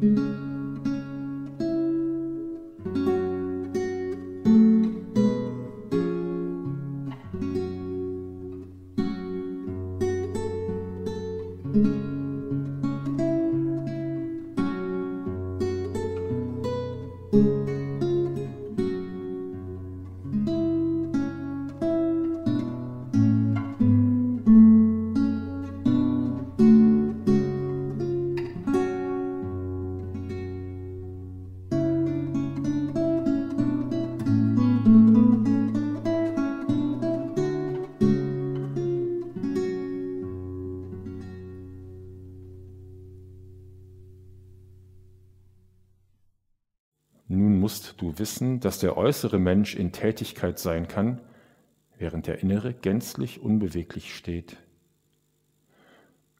Música musst du wissen, dass der äußere Mensch in Tätigkeit sein kann, während der innere gänzlich unbeweglich steht.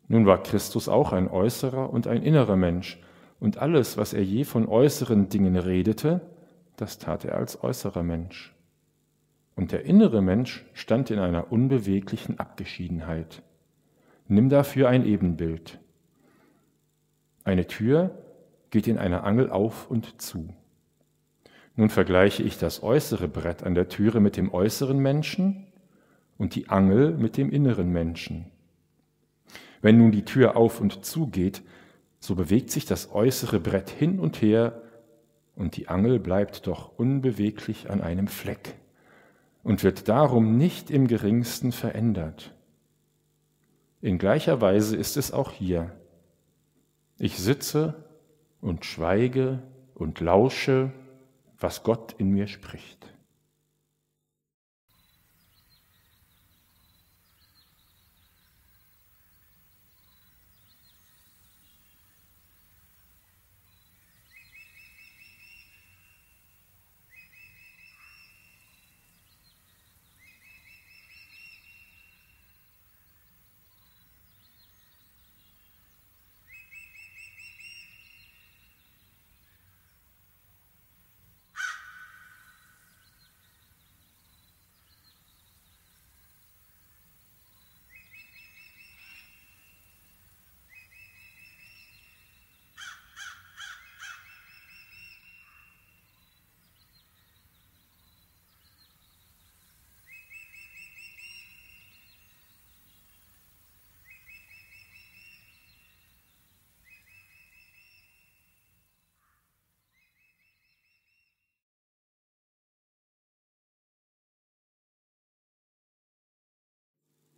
Nun war Christus auch ein äußerer und ein innerer Mensch, und alles, was er je von äußeren Dingen redete, das tat er als äußerer Mensch. Und der innere Mensch stand in einer unbeweglichen Abgeschiedenheit. Nimm dafür ein Ebenbild. Eine Tür geht in einer Angel auf und zu. Nun vergleiche ich das äußere Brett an der Türe mit dem äußeren Menschen und die Angel mit dem inneren Menschen. Wenn nun die Tür auf und zu geht, so bewegt sich das äußere Brett hin und her und die Angel bleibt doch unbeweglich an einem Fleck und wird darum nicht im geringsten verändert. In gleicher Weise ist es auch hier. Ich sitze und schweige und lausche was Gott in mir spricht.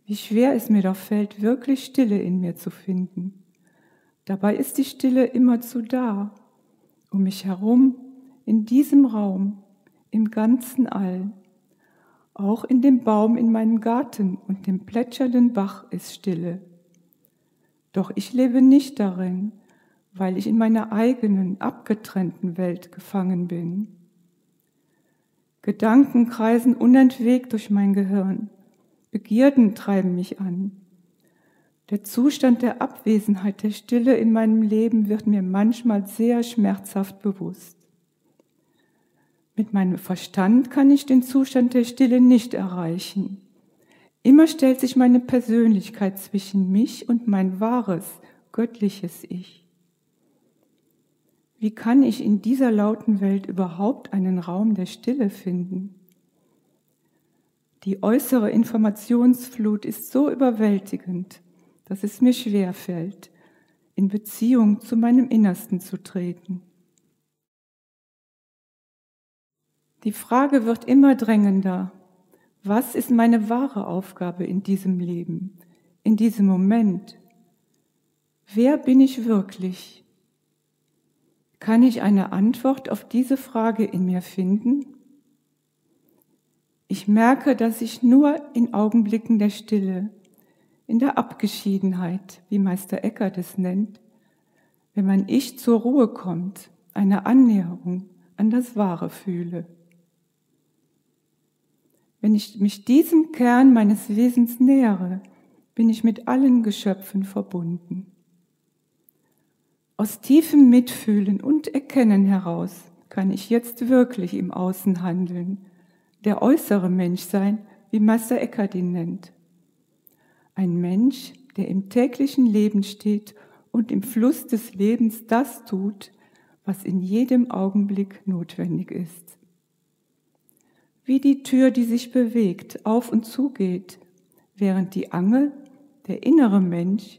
Wie schwer es mir doch fällt, wirklich Stille in mir zu finden. Dabei ist die Stille immerzu da, um mich herum, in diesem Raum, im ganzen All. Auch in dem Baum in meinem Garten und dem plätschernden Bach ist Stille. Doch ich lebe nicht darin, weil ich in meiner eigenen, abgetrennten Welt gefangen bin. Gedanken kreisen unentwegt durch mein Gehirn Begierden treiben mich an. Der Zustand der Abwesenheit der Stille in meinem Leben wird mir manchmal sehr schmerzhaft bewusst. Mit meinem Verstand kann ich den Zustand der Stille nicht erreichen. Immer stellt sich meine Persönlichkeit zwischen mich und mein wahres, göttliches Ich. Wie kann ich in dieser lauten Welt überhaupt einen Raum der Stille finden? Die äußere Informationsflut ist so überwältigend, dass es mir schwer fällt, in Beziehung zu meinem Innersten zu treten. Die Frage wird immer drängender, was ist meine wahre Aufgabe in diesem Leben, in diesem Moment? Wer bin ich wirklich? Kann ich eine Antwort auf diese Frage in mir finden? Ich merke, dass ich nur in Augenblicken der Stille, in der Abgeschiedenheit, wie Meister Eckert es nennt, wenn mein Ich zur Ruhe kommt, eine Annäherung an das Wahre fühle. Wenn ich mich diesem Kern meines Wesens nähere, bin ich mit allen Geschöpfen verbunden. Aus tiefem Mitfühlen und Erkennen heraus kann ich jetzt wirklich im Außen handeln der äußere Mensch sein, wie Meister Eckhart ihn nennt. Ein Mensch, der im täglichen Leben steht und im Fluss des Lebens das tut, was in jedem Augenblick notwendig ist. Wie die Tür, die sich bewegt, auf und zugeht, während die Angel, der innere Mensch,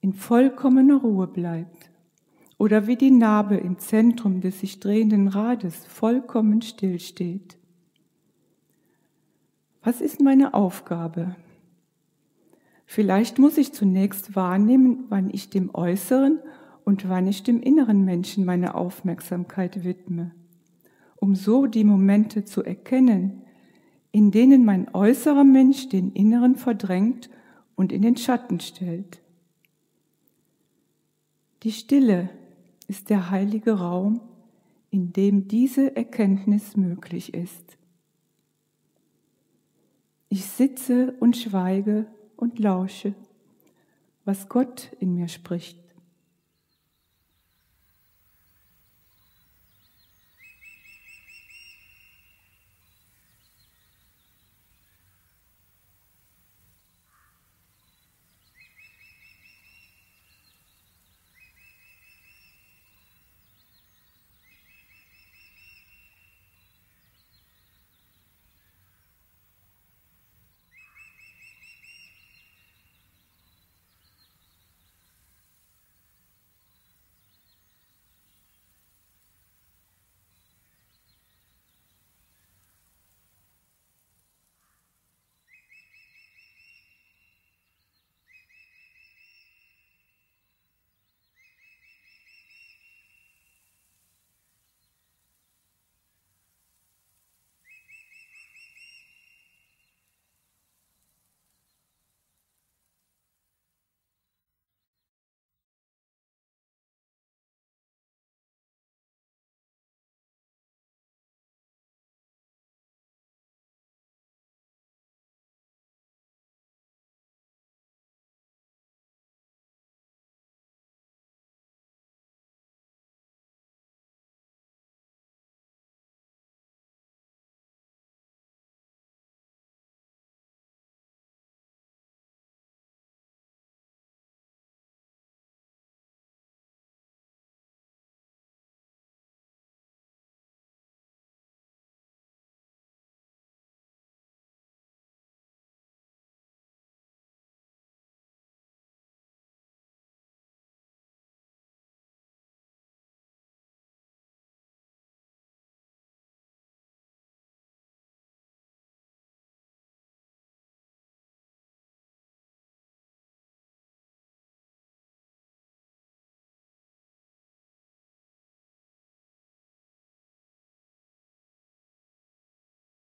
in vollkommener Ruhe bleibt. Oder wie die Narbe im Zentrum des sich drehenden Rades vollkommen stillsteht. Was ist meine Aufgabe? Vielleicht muss ich zunächst wahrnehmen, wann ich dem äußeren und wann ich dem inneren Menschen meine Aufmerksamkeit widme, um so die Momente zu erkennen, in denen mein äußerer Mensch den inneren verdrängt und in den Schatten stellt. Die Stille ist der heilige Raum, in dem diese Erkenntnis möglich ist. Ich sitze und schweige und lausche, was Gott in mir spricht.